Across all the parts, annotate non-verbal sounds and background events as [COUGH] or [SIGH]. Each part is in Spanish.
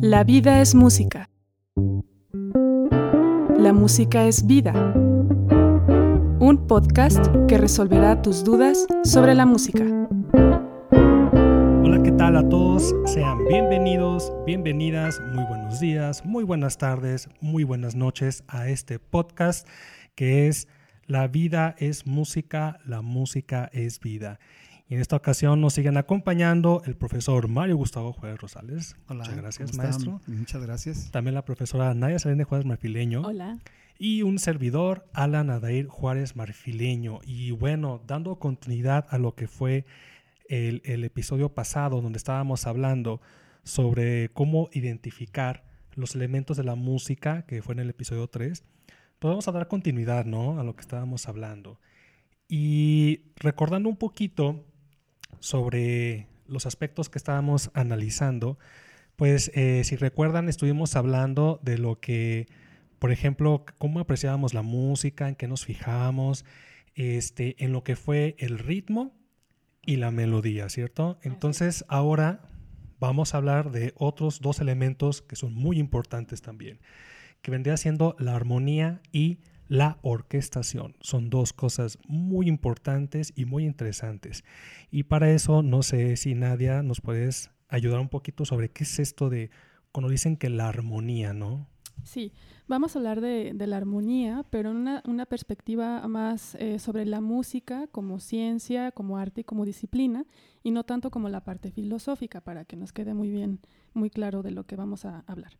La vida es música. La música es vida. Un podcast que resolverá tus dudas sobre la música. Hola, ¿qué tal a todos? Sean bienvenidos, bienvenidas, muy buenos días, muy buenas tardes, muy buenas noches a este podcast que es La vida es música, la música es vida. Y en esta ocasión nos siguen acompañando el profesor Mario Gustavo Juárez Rosales. Hola, Muchas gracias, ¿cómo maestro. están? Muchas gracias. También la profesora Nadia Selene Juárez Marfileño. Hola. Y un servidor, Alan Adair Juárez Marfileño. Y bueno, dando continuidad a lo que fue el, el episodio pasado, donde estábamos hablando sobre cómo identificar los elementos de la música, que fue en el episodio 3, pues vamos a dar continuidad, ¿no? A lo que estábamos hablando. Y recordando un poquito sobre los aspectos que estábamos analizando, pues eh, si recuerdan, estuvimos hablando de lo que, por ejemplo, cómo apreciábamos la música, en qué nos fijábamos, este, en lo que fue el ritmo y la melodía, ¿cierto? Entonces ahora vamos a hablar de otros dos elementos que son muy importantes también, que vendría siendo la armonía y la orquestación. Son dos cosas muy importantes y muy interesantes. Y para eso, no sé si Nadia nos puedes ayudar un poquito sobre qué es esto de cuando dicen que la armonía, ¿no? Sí, vamos a hablar de, de la armonía, pero en una, una perspectiva más eh, sobre la música como ciencia, como arte y como disciplina, y no tanto como la parte filosófica, para que nos quede muy bien, muy claro de lo que vamos a hablar.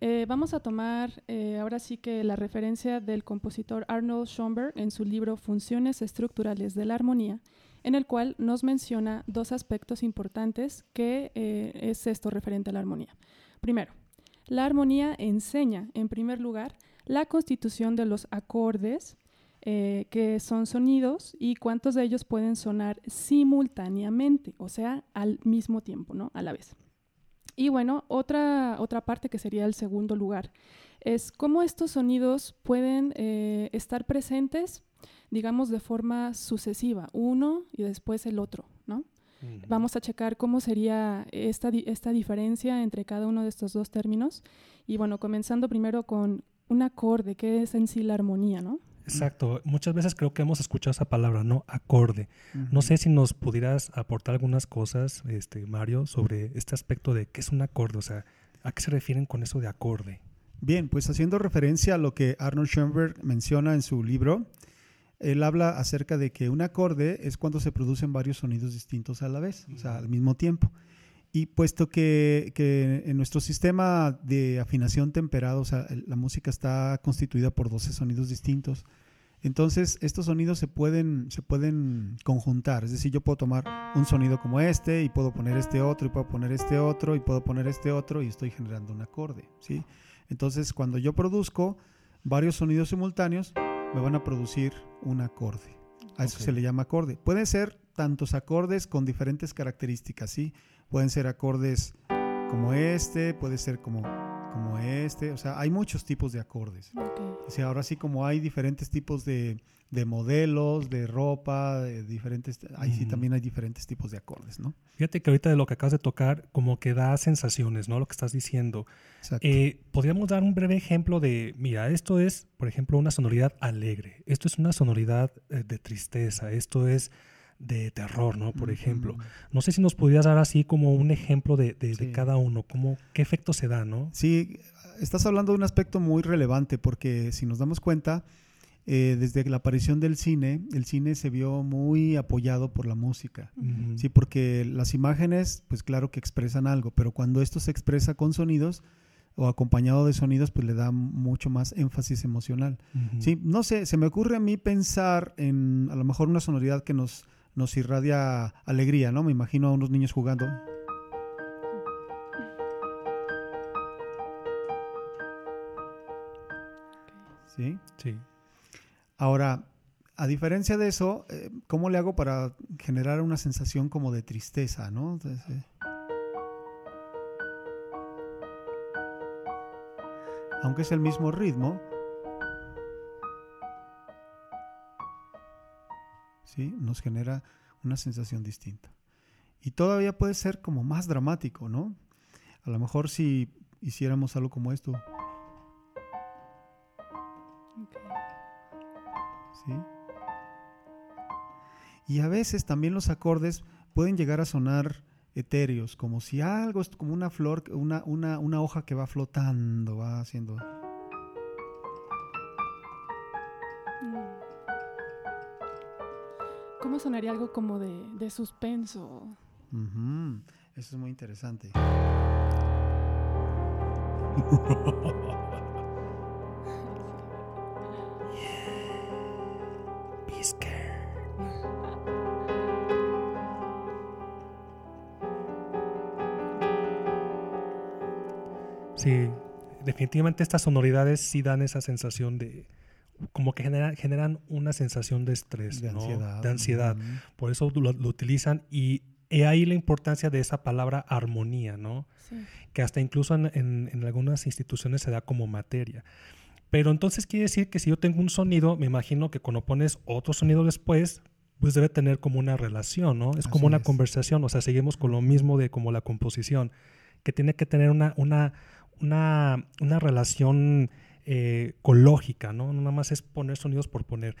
Eh, vamos a tomar eh, ahora sí que la referencia del compositor Arnold Schoenberg en su libro Funciones Estructurales de la Armonía, en el cual nos menciona dos aspectos importantes que es esto referente a la armonía. Primero, la armonía enseña, en primer lugar, la constitución de los acordes, eh, que son sonidos, y cuántos de ellos pueden sonar simultáneamente, o sea, al mismo tiempo, ¿no? A la vez. Y bueno, otra, otra parte que sería el segundo lugar es cómo estos sonidos pueden eh, estar presentes, digamos, de forma sucesiva, uno y después el otro, Vamos a checar cómo sería esta, di- esta diferencia entre cada uno de estos dos términos. Y bueno, comenzando primero con un acorde, que es en sí la armonía, ¿no? Exacto. Muchas veces creo que hemos escuchado esa palabra, ¿no? Acorde. No sé si nos pudieras aportar algunas cosas, este, Mario, sobre este aspecto de qué es un acorde, o sea, ¿a qué se refieren con eso de acorde? Bien, pues haciendo referencia a lo que Arnold Schoenberg menciona en su libro, él habla acerca de que un acorde es cuando se producen varios sonidos distintos a la vez, o sea, al mismo tiempo. Y puesto que, que en nuestro sistema de afinación temperado, o sea, la música está constituida por 12 sonidos distintos, entonces estos sonidos se pueden, se pueden conjuntar. Es decir, yo puedo tomar un sonido como este y puedo poner este otro y puedo poner este otro y puedo poner este otro y estoy generando un acorde, ¿sí? Entonces, cuando yo produzco varios sonidos simultáneos, me van a producir un acorde. A eso se le llama acorde. Pueden ser tantos acordes con diferentes características, ¿sí? Pueden ser acordes como este, puede ser como, como este. O sea, hay muchos tipos de acordes. O sea, ahora sí como hay diferentes tipos de, de modelos, de ropa, de diferentes... Ahí sí también hay diferentes tipos de acordes, ¿no? Fíjate que ahorita de lo que acabas de tocar, como que da sensaciones, ¿no? Lo que estás diciendo. Eh, Podríamos dar un breve ejemplo de, mira, esto es, por ejemplo, una sonoridad alegre, esto es una sonoridad eh, de tristeza, esto es de terror, ¿no? Por ejemplo. No sé si nos pudieras dar así como un ejemplo de, de- cada uno, como qué efecto se da, ¿no? Sí, estás hablando de un aspecto muy relevante porque si nos damos cuenta, eh, desde la aparición del cine, el cine se vio muy apoyado por la música. Sí, porque las imágenes, pues claro que expresan algo, pero cuando esto se expresa con sonidos o acompañado de sonidos, pues le da mucho más énfasis emocional. Sí, no sé, se me ocurre a mí pensar en a lo mejor una sonoridad que nos, nos irradia alegría, ¿no? Me imagino a unos niños jugando. ¿Sí? Sí. Ahora, a diferencia de eso, eh, ¿cómo le hago para generar una sensación como de tristeza, ¿no? Entonces, aunque es el mismo ritmo, ¿sí? Nos genera una sensación distinta. Y todavía puede ser como más dramático, ¿no? A lo mejor si hiciéramos algo como esto. ¿Sí? Y a veces también los acordes pueden llegar a sonar etéreos, como si algo es como una flor, una, una, una hoja que va flotando, va haciendo. ¿Cómo sonaría algo como de, de suspenso? Eso es muy interesante. [LAUGHS] definitivamente estas sonoridades sí dan esa sensación de, como que genera- generan una sensación de estrés, De ¿no? ansiedad. De ansiedad. Ujú. Por eso lo, lo utilizan y he ahí la importancia de esa palabra armonía, ¿no? Sí. Que hasta incluso en, en- en algunas instituciones se da como materia. Pero entonces quiere decir que si yo tengo un sonido, me imagino que cuando pones otro sonido después, pues debe tener como una relación, ¿no? Es Así como una es. conversación, o sea, seguimos con lo mismo de como la composición, que tiene que tener una, una, una, una relación eh, ecológica, ¿no? No nada más es poner sonidos por poner.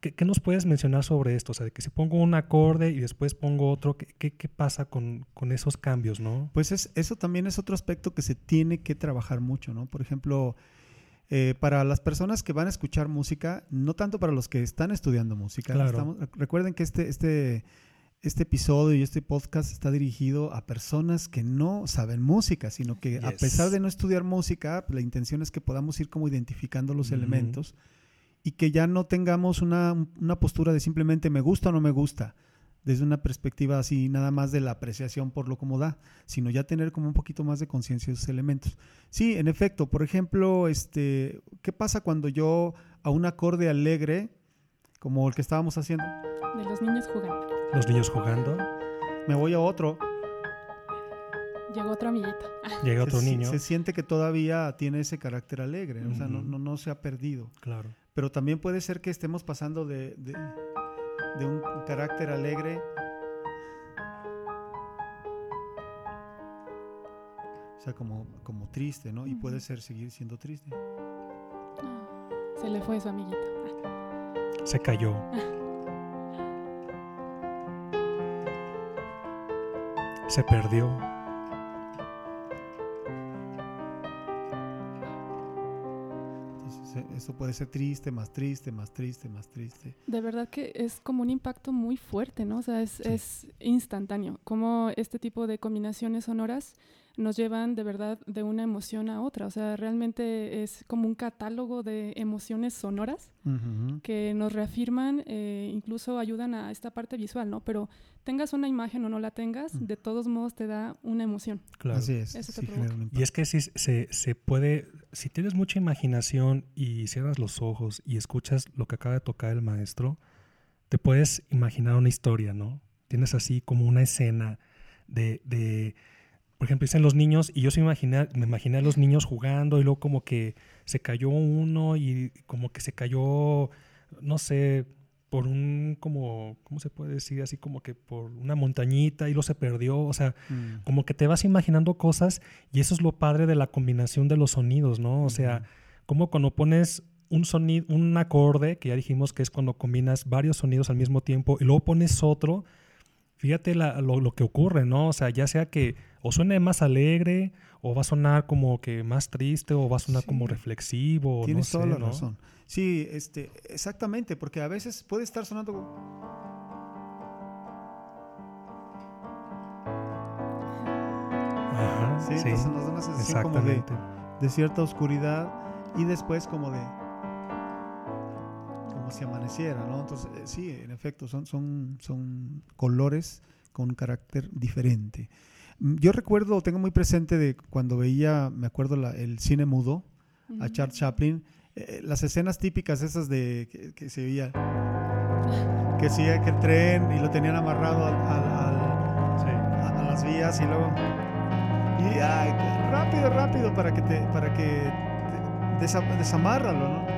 ¿Qué, qué nos puedes mencionar sobre esto? O sea, de que si pongo un acorde y después pongo otro, ¿qué, qué, qué pasa con, con esos cambios, no? Pues es, eso también es otro aspecto que se tiene que trabajar mucho, ¿no? Por ejemplo, eh, para las personas que van a escuchar música, no tanto para los que están estudiando música. Claro. estamos- recuerden que este, este, este episodio y este podcast está dirigido a personas que no saben música, sino que a pesar de no estudiar música, la intención es que podamos ir como identificando los elementos y que ya no tengamos una, una postura de simplemente me gusta o no me gusta, desde una perspectiva así nada más de la apreciación por lo como da, sino ya tener como un poquito más de conciencia de esos elementos. Sí, en efecto, por ejemplo, este, ¿qué pasa cuando yo a un acorde alegre, como el que estábamos haciendo, De los niños jugando. Los niños jugando, me voy a otro? Llegó otro amiguito. llega otro se, niño. se siente que todavía tiene ese carácter alegre, o sea, no, no, no se ha perdido. Claro. Pero también puede ser que estemos pasando de, de- de un carácter alegre o sea, como, como triste, ¿no? Y puede ser seguir siendo triste. Se le fue su amiguito. Se cayó. [LAUGHS] Se perdió. Eso puede ser triste, más triste, más triste, más triste. De verdad que es como un impacto muy fuerte, ¿no? O sea, es, Sí. es instantáneo. Como este tipo de combinaciones sonoras nos llevan de verdad de una emoción a otra. O sea, realmente es como un catálogo de emociones sonoras Ujú. que nos reafirman, eh, incluso ayudan a esta parte visual, ¿no? Pero tengas una imagen o no la tengas, Mm. de todos modos te da una emoción. Claro. Así es. Eso sí, Y es que si se, se puede, si tienes mucha imaginación y cierras los ojos y escuchas lo que acaba de tocar el maestro, te puedes imaginar una historia, ¿no? Tienes así como una escena de, de por ejemplo, dicen los niños, y yo se me imaginé, me imaginé a los niños jugando y luego como que se cayó uno y como que se cayó, no sé, por un, como, ¿cómo se puede decir? Así como que por una montañita y luego se perdió, o sea, Mm. como que te vas imaginando cosas y eso es lo padre de la combinación de los sonidos, ¿no? O sea, como cuando pones un sonido, un acorde, que ya dijimos que es cuando combinas varios sonidos al mismo tiempo y luego pones otro, fíjate la- lo, lo que ocurre, ¿no? O sea, ya sea que o suene más alegre o va a sonar como que más triste o va a sonar Sí. como reflexivo, Tienes no toda sé, la ¿no? razón. Sí, este, exactamente, porque a veces puede estar sonando Ajá, Sí, sí, entonces nos da una sensación como de, cierta oscuridad y después como de si amaneciera, ¿no? Entonces, eh, sí, en efecto, son, son, son colores con un carácter diferente. Mm, Yo recuerdo, tengo muy presente de cuando veía, me acuerdo, la- el cine mudo, a Ujú. Charles Chaplin, eh, las escenas típicas esas de que, que se veía que sigue que el tren y lo tenían amarrado al- al- al, Sí. a, a las vías y luego y ay, rápido rápido para que te para que te- desa- desamárralo no Eh,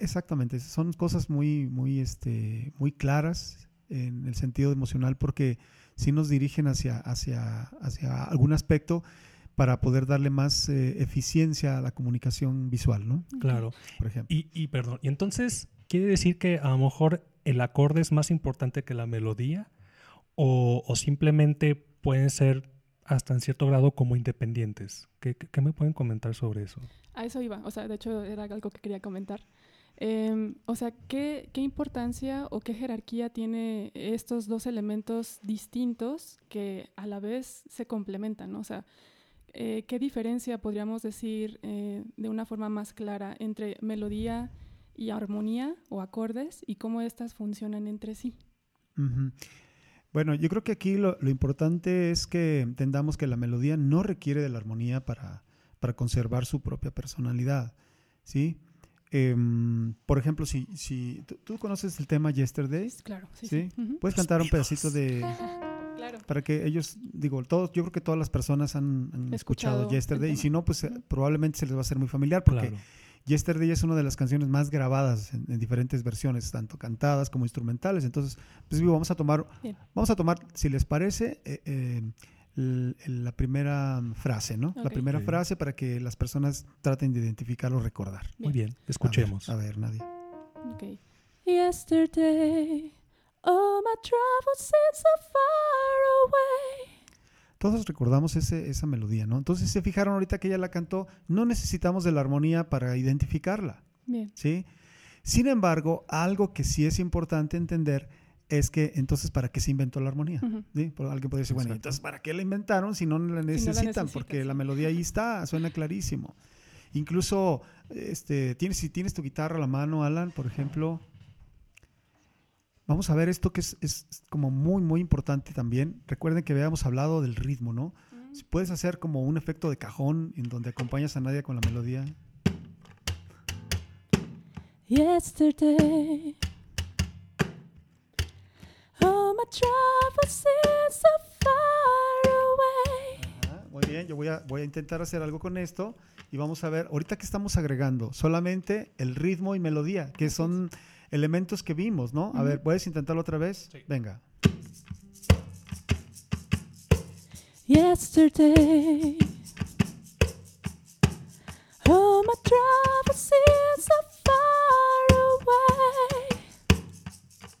exactamente son cosas muy muy este muy claras en el sentido emocional porque sí nos dirigen hacia, hacia, hacia algún aspecto para poder darle más eh, eficiencia a la comunicación visual, ¿no? Claro. Por ejemplo. Y, y perdón, y entonces, ¿quiere decir que a lo mejor el acorde es más importante que la melodía? ¿O, o simplemente pueden ser hasta en cierto grado como independientes? ¿Qué, qué- qué me pueden comentar sobre eso? A eso iba, o sea, de hecho era algo que quería comentar. Em, o sea, ¿qué, ¿qué importancia o qué jerarquía tiene estos dos elementos distintos que a la vez se complementan? ¿no? O sea, eh, ¿qué diferencia podríamos decir eh, de una forma más clara entre melodía y armonía o acordes y cómo éstas funcionan entre sí? Ujú. Bueno, yo creo que aquí lo, lo importante es que entendamos que la melodía no requiere de la armonía para, para conservar su propia personalidad, ¿sí? Em, por ejemplo, si, si ¿tú, tú conoces el tema Yesterday, Claro, sí. ¿sí? sí. Ujú. Puedes cantar un pedacito de... [LAUGHS] Claro. Para que ellos, digo, todos, yo creo que todas las personas han, han escuchado, Escuchado Yesterday, y si no, pues eh, Ujú. probablemente se les va a hacer muy familiar, porque Claro. Yesterday es una de las canciones más grabadas en, en diferentes versiones, tanto cantadas como instrumentales. Entonces, pues digo, vamos a tomar, Bien. vamos a tomar, si les parece, eh, eh, la primera frase, ¿no? La Ok. primera frase para que las personas traten de identificar o recordar. Muy bien, A ver, escuchemos. A ver, Nadia. Okay. Yesterday, all my troubles seem so far away. Todos recordamos ese, esa melodía, ¿no? Entonces, se fijaron ahorita que ella la cantó, no necesitamos de la armonía para identificarla. Bien. ¿sí? Sin embargo, algo que sí es importante entender es que entonces, ¿para qué se inventó la armonía? ¿Sí? Por- alguien podría decir, bueno, entonces, ¿para qué la inventaron si no la necesitan? Porque sí. la melodía ahí está, suena clarísimo. Incluso, este, tienes, si tienes tu guitarra a la mano, Alan, por ejemplo, vamos a ver esto que es, es como muy, muy importante también. Recuerden que habíamos hablado del ritmo, ¿no? Si puedes hacer como un efecto de cajón en donde acompañas a Nadia con la melodía. Yesterday, my troubles seem so far away. Ajá, Muy bien, yo voy a, voy a intentar hacer algo con esto y vamos a ver, ahorita que estamos agregando, solamente el ritmo y melodía, que son elementos que vimos, ¿no? A ver, ¿puedes intentarlo otra vez? Sí. Venga. Yesterday, all my so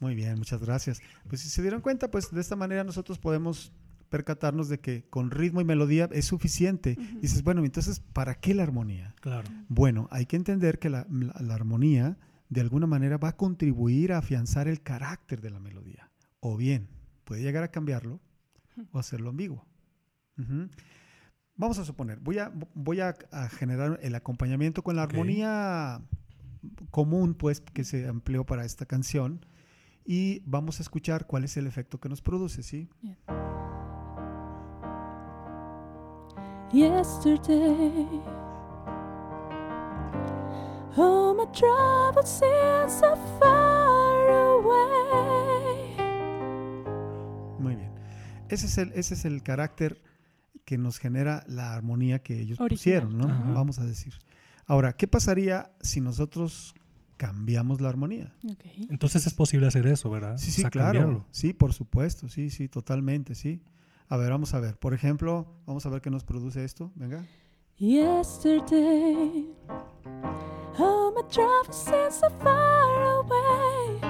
Muy bien, muchas gracias. Pues si se dieron cuenta, pues de esta manera nosotros podemos percatarnos de que con ritmo y melodía es suficiente. Dices, bueno, entonces, ¿para qué la armonía? Claro. Bueno, hay que entender que la, la- la armonía de alguna manera va a contribuir a afianzar el carácter de la melodía. O bien, puede llegar a cambiarlo o hacerlo ambiguo. Vamos a suponer, voy a, voy a, a generar el acompañamiento con la armonía común, pues, que se empleó para esta canción. Y vamos a escuchar cuál es el efecto que nos produce, ¿sí? Yesterday, all my troubles seem so far away. Muy bien. Ese es el, ese es el carácter que nos genera la armonía que ellos Original. pusieron, ¿no? Ajá. Vamos a decir. Ahora, ¿qué pasaría si nosotros cambiamos la armonía? Okay. Entonces es posible hacer eso, ¿verdad? Sí, O sí, sea, claro. cambiarlo. Sí, por supuesto. Sí, sí, totalmente, sí. A ver, vamos a ver. Por ejemplo, vamos a ver qué nos produce esto. Venga. Yesterday, all my troubles seem so far away.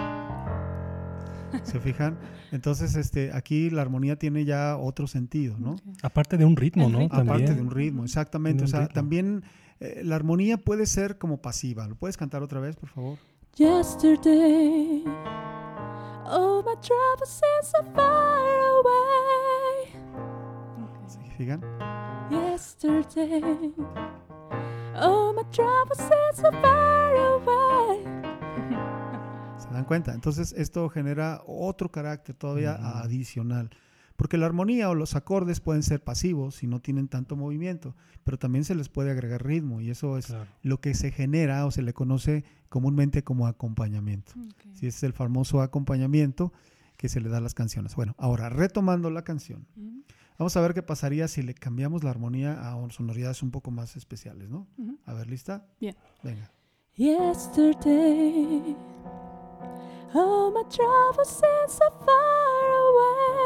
¿Se fijan? Entonces, este, aquí la armonía tiene ya otro sentido, ¿no? Okay. Aparte de un ritmo, ¿no? Aparte de un ritmo, exactamente. O sea, ritmo. también eh, la armonía puede ser como pasiva. ¿Lo puedes cantar otra vez, por favor? Yesterday, all my troubles seem so far away. ¿Se fijan? Yesterday, all my troubles seem so far away. ¿Se dan cuenta? Entonces esto genera otro carácter todavía adicional. Porque la armonía o los acordes pueden ser pasivos si no tienen tanto movimiento, pero también se les puede agregar ritmo y eso es Claro. lo que se genera o se le conoce comúnmente como acompañamiento. Okay. Sí, ese es el famoso acompañamiento que se le da a las canciones. Bueno, ahora retomando la canción, vamos a ver qué pasaría si le cambiamos la armonía a sonoridades un poco más especiales, ¿no? A ver, ¿lista? Bien. Venga. Yesterday, all my troubles seem so far away.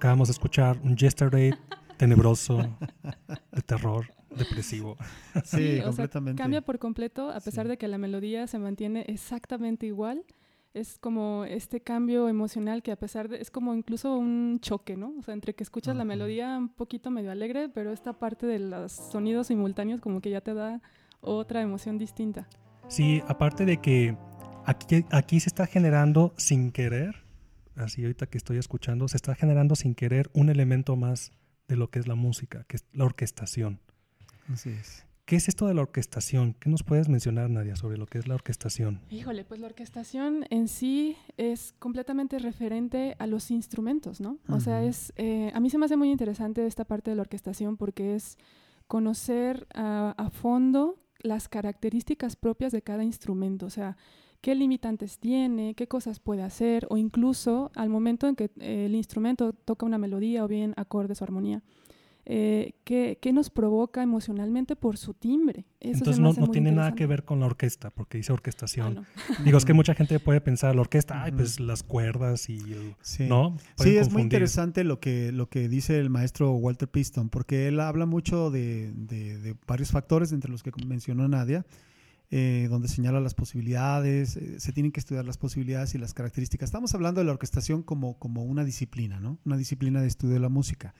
Acabamos de escuchar un Yesterday tenebroso, de terror, depresivo. Sí, completamente. cambia por completo, a pesar de que la melodía se mantiene exactamente igual. Es como este cambio emocional que a pesar de, es como incluso un choque, ¿no? O sea, entre que escuchas la melodía un poquito medio alegre, pero esta parte de los sonidos simultáneos como que ya te da otra emoción distinta. Sí, aparte de que aquí, aquí se está generando sin querer, así ahorita que estoy escuchando, se está generando sin querer un elemento más de lo que es la música, que es la orquestación. Así es. ¿Qué es esto de la orquestación? ¿Qué nos puedes mencionar, Nadia, sobre lo que es la orquestación? Híjole, pues la orquestación en sí es completamente referente a los instrumentos, ¿no? O sea, es, eh, a mí se me hace muy interesante esta parte de la orquestación porque es conocer a fondo las características propias de cada instrumento, o sea, qué limitantes tiene, qué cosas puede hacer, o incluso al momento en que eh, el instrumento toca una melodía o bien acordes o armonía. Eh, ¿qué, nos provoca emocionalmente por su timbre. Entonces no, tiene nada que ver con la orquesta, porque dice orquestación. Ah, Digo, es que mucha gente puede pensar, la orquesta, ay, pues las cuerdas y... Sí, ¿no? sí es muy interesante lo que, lo que dice el maestro Walter Piston, porque él habla mucho de, de varios factores, entre los que mencionó Nadia, eh, donde señala las posibilidades, eh, se tienen que estudiar las posibilidades y las características. Estamos hablando de la orquestación como, como una disciplina, ¿no? Una disciplina de estudio de la música.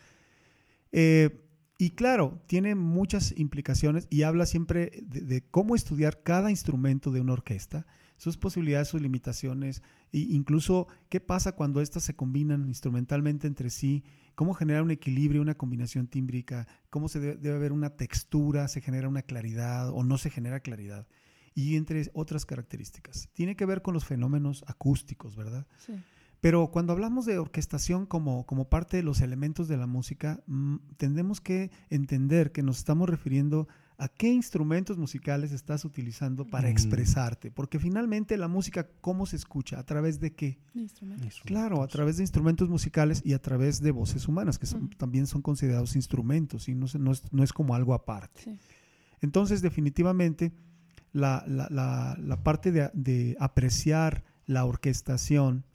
Eh, y claro, tiene muchas implicaciones y habla siempre de, cómo estudiar cada instrumento de una orquesta, sus posibilidades, sus limitaciones, e incluso qué pasa cuando éstas se combinan instrumentalmente entre sí, cómo generar un equilibrio, una combinación tímbrica, cómo se debe haber una textura, se genera una claridad o no se genera claridad y entre otras características. Tiene que ver con los fenómenos acústicos, ¿verdad? Sí. Pero cuando hablamos de orquestación como, como parte de los elementos de la música, mm, tendremos que entender que nos estamos refiriendo a qué instrumentos musicales estás utilizando para mm. expresarte. Porque finalmente la música, ¿cómo se escucha? ¿A través de qué? Instrumentos. Claro, a través de instrumentos musicales y a través de voces humanas, que también son considerados instrumentos y no, no, es, no es como algo aparte. Entonces, definitivamente la, la, la, parte de, de, apreciar la orquestación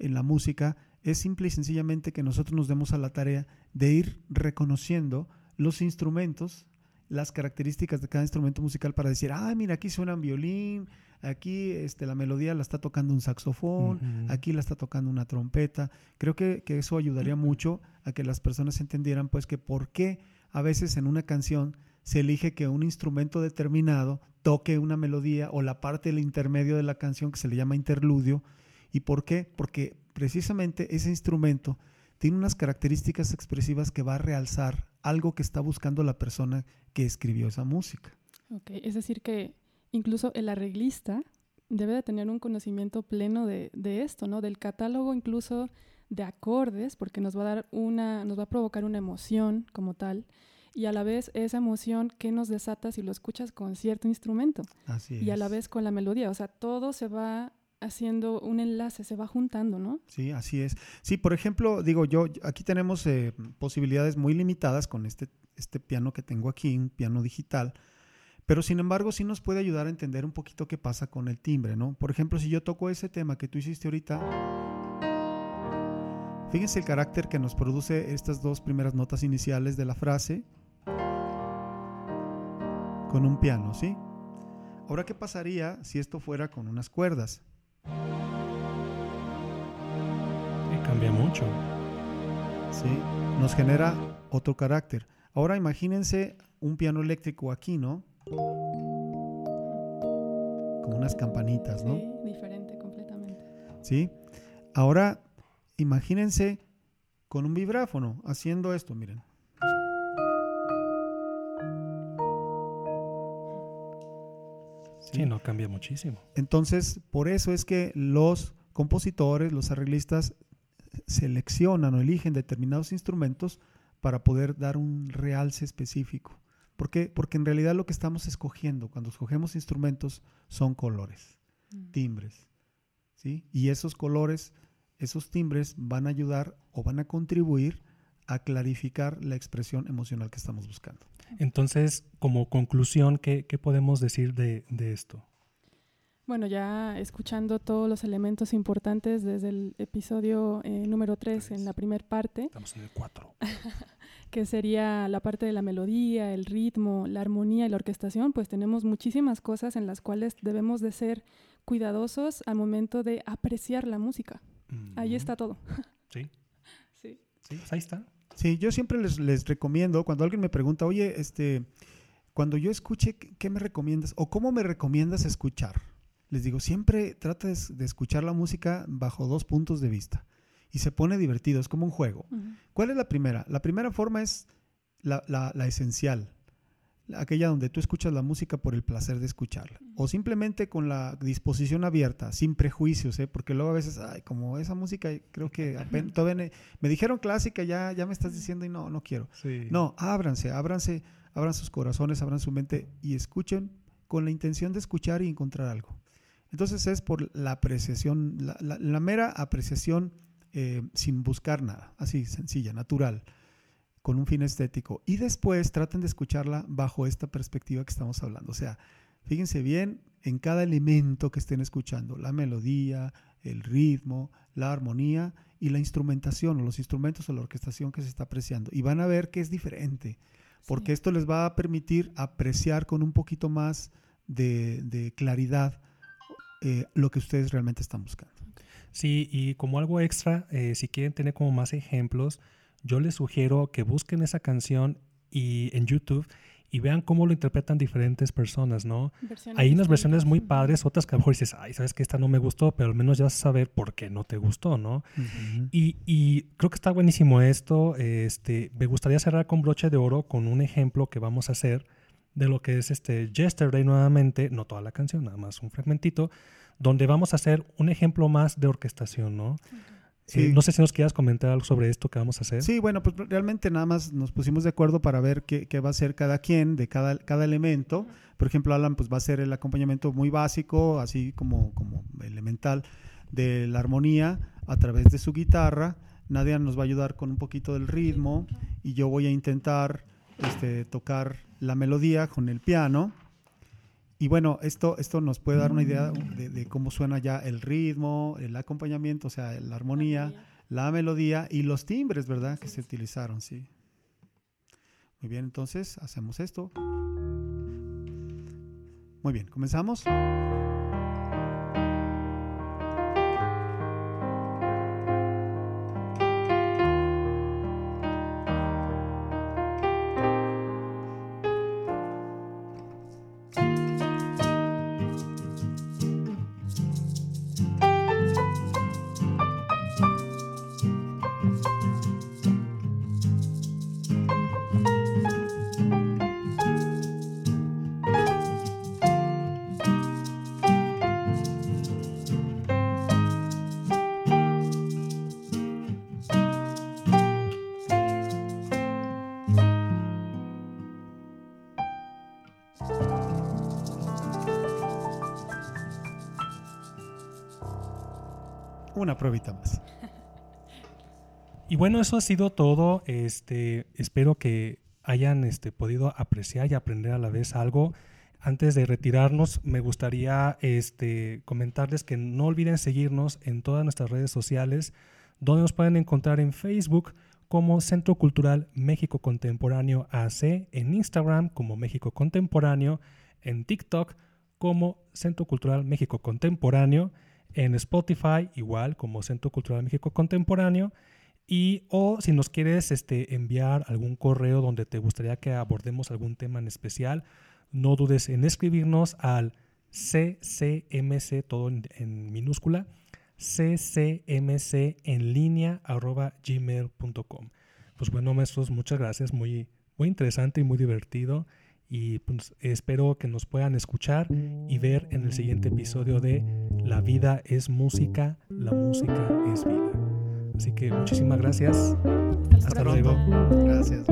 en la música es simple y sencillamente que nosotros nos demos a la tarea de ir reconociendo los instrumentos, las características de cada instrumento musical para decir, ah, mira, aquí suena un violín, aquí este, la melodía la está tocando un saxofón, aquí la está tocando una trompeta. Creo que, que, eso ayudaría mucho a que las personas entendieran pues que por qué a veces en una canción se elige que un instrumento determinado toque una melodía o la parte del intermedio de la canción que se le llama interludio. ¿Y por qué? Porque precisamente ese instrumento tiene unas características expresivas que va a realzar algo que está buscando la persona que escribió esa música. Ok, es decir que incluso el arreglista debe de tener un conocimiento pleno de, de, esto, ¿no? Del catálogo incluso de acordes, porque nos va a dar una, nos va a provocar una emoción como tal y a la vez esa emoción que nos desata si lo escuchas con cierto instrumento. Así y a la vez con la melodía, o sea, todo se va haciendo un enlace, se va juntando, ¿no? Sí, así es. Sí, por ejemplo, digo yo, aquí tenemos eh, posibilidades muy limitadas con este, este piano que tengo aquí, un piano digital, pero sin embargo sí nos puede ayudar a entender un poquito qué pasa con el timbre, ¿no? Por ejemplo, si yo toco ese tema que tú hiciste ahorita, fíjense el carácter que nos produce estas dos primeras notas iniciales de la frase, con un piano, ¿sí? Ahora, ¿qué pasaría si esto fuera con unas cuerdas? Y cambia mucho. Sí, nos genera otro carácter. Ahora imagínense un piano eléctrico aquí, ¿no? Con unas campanitas, ¿no? Sí, diferente completamente. Sí. Ahora imagínense con un vibráfono haciendo esto, miren. Sí, no cambia muchísimo. Entonces, por eso es que los compositores, los arreglistas, seleccionan o eligen determinados instrumentos para poder dar un realce específico. ¿Por qué? Porque en realidad lo que estamos escogiendo cuando escogemos instrumentos son colores, mm. timbres. ¿sí? Y esos colores, esos timbres van a ayudar o van a contribuir a clarificar la expresión emocional que estamos buscando. Entonces, como conclusión, ¿qué, podemos decir de, esto? Bueno, ya escuchando todos los elementos importantes desde el episodio eh, número 3 en la primera parte. Estamos en el 4. [LAUGHS] que sería la parte de la melodía, el ritmo, la armonía y la orquestación, pues tenemos muchísimas cosas en las cuales debemos de ser cuidadosos al momento de apreciar la música. Ahí está todo. Sí. [LAUGHS] sí. Sí, pues ahí está. Sí, yo siempre les, les recomiendo, cuando alguien me pregunta, oye, este, cuando yo escuche, ¿qué me recomiendas? ¿O cómo me recomiendas escuchar? Les digo, siempre trata de escuchar la música bajo dos puntos de vista. Y se pone divertido, es como un juego. ¿Cuál es la primera? La primera forma es la, la, esencial, aquella donde tú escuchas la música por el placer de escucharla. O simplemente con la disposición abierta, sin prejuicios, ¿eh? porque luego a veces, ay, como esa música, creo que [LAUGHS] todavía me, dijeron clásica, ya, ya me estás diciendo y no, no quiero. No, ábranse, ábranse, abran sus corazones, abran su mente y escuchen con la intención de escuchar y encontrar algo. Entonces es por la apreciación, la, mera apreciación eh, sin buscar nada, así sencilla, natural, con un fin estético. Y después traten de escucharla bajo esta perspectiva que estamos hablando. O sea, fíjense bien en cada elemento que estén escuchando, la melodía, el ritmo, la armonía y la instrumentación o los instrumentos o la orquestación que se está apreciando. Y van a ver que es diferente, porque esto les va a permitir apreciar con un poquito más de claridad eh, lo que ustedes realmente están buscando. Sí, y como algo extra, eh, si quieren tener como más ejemplos, yo les sugiero que busquen esa canción y en YouTube y vean cómo lo interpretan diferentes personas, ¿no? Hay unas versiones muy padres, otras que a lo mejor dices, ay, sabes que esta no me gustó, pero al menos ya vas a saber por qué no te gustó, ¿no? y, y, creo que está buenísimo esto. Este, me gustaría cerrar con broche de oro con un ejemplo que vamos a hacer de lo que es este Yesterday nuevamente, no toda la canción, nada más un fragmentito, donde vamos a hacer un ejemplo más de orquestación, ¿no? Eh, no sé si nos quieras comentar algo sobre esto que vamos a hacer. Sí, bueno, pues realmente nada más nos pusimos de acuerdo para ver qué, qué va a hacer cada quien de cada, cada elemento. Por ejemplo, Alan pues va a hacer el acompañamiento muy básico, así como, como elemental, de la armonía a través de su guitarra. Nadia nos va a ayudar con un poquito del ritmo y yo voy a intentar este, tocar la melodía con el piano. Y bueno, esto, esto nos puede dar una idea de, cómo suena ya el ritmo, el acompañamiento, o sea, la armonía, la melodía y los timbres, ¿verdad? Que se utilizaron, sí. Muy bien, entonces hacemos esto. Muy bien, comenzamos. Una pruebita más. [LAUGHS] Y bueno, eso ha sido todo. Este, espero que hayan este, podido apreciar y aprender a la vez algo. Antes de retirarnos, me gustaría este, comentarles que no olviden seguirnos en todas nuestras redes sociales, donde nos pueden encontrar en Facebook como Centro Cultural México Contemporáneo AC, en Instagram como México Contemporáneo, en TikTok como Centro Cultural México Contemporáneo en Spotify, igual como Centro Cultural México Contemporáneo. Y o si nos quieres este, enviar algún correo donde te gustaría que abordemos algún tema en especial, no dudes en escribirnos al ccmc, todo en, minúscula, ccmc en línea arroba gmail.com. Pues bueno, maestros, muchas gracias, muy, muy interesante y muy divertido y pues, espero que nos puedan escuchar y ver en el siguiente episodio de La vida es música, la música es vida. Así que muchísimas gracias. Hasta, luego. Gracias.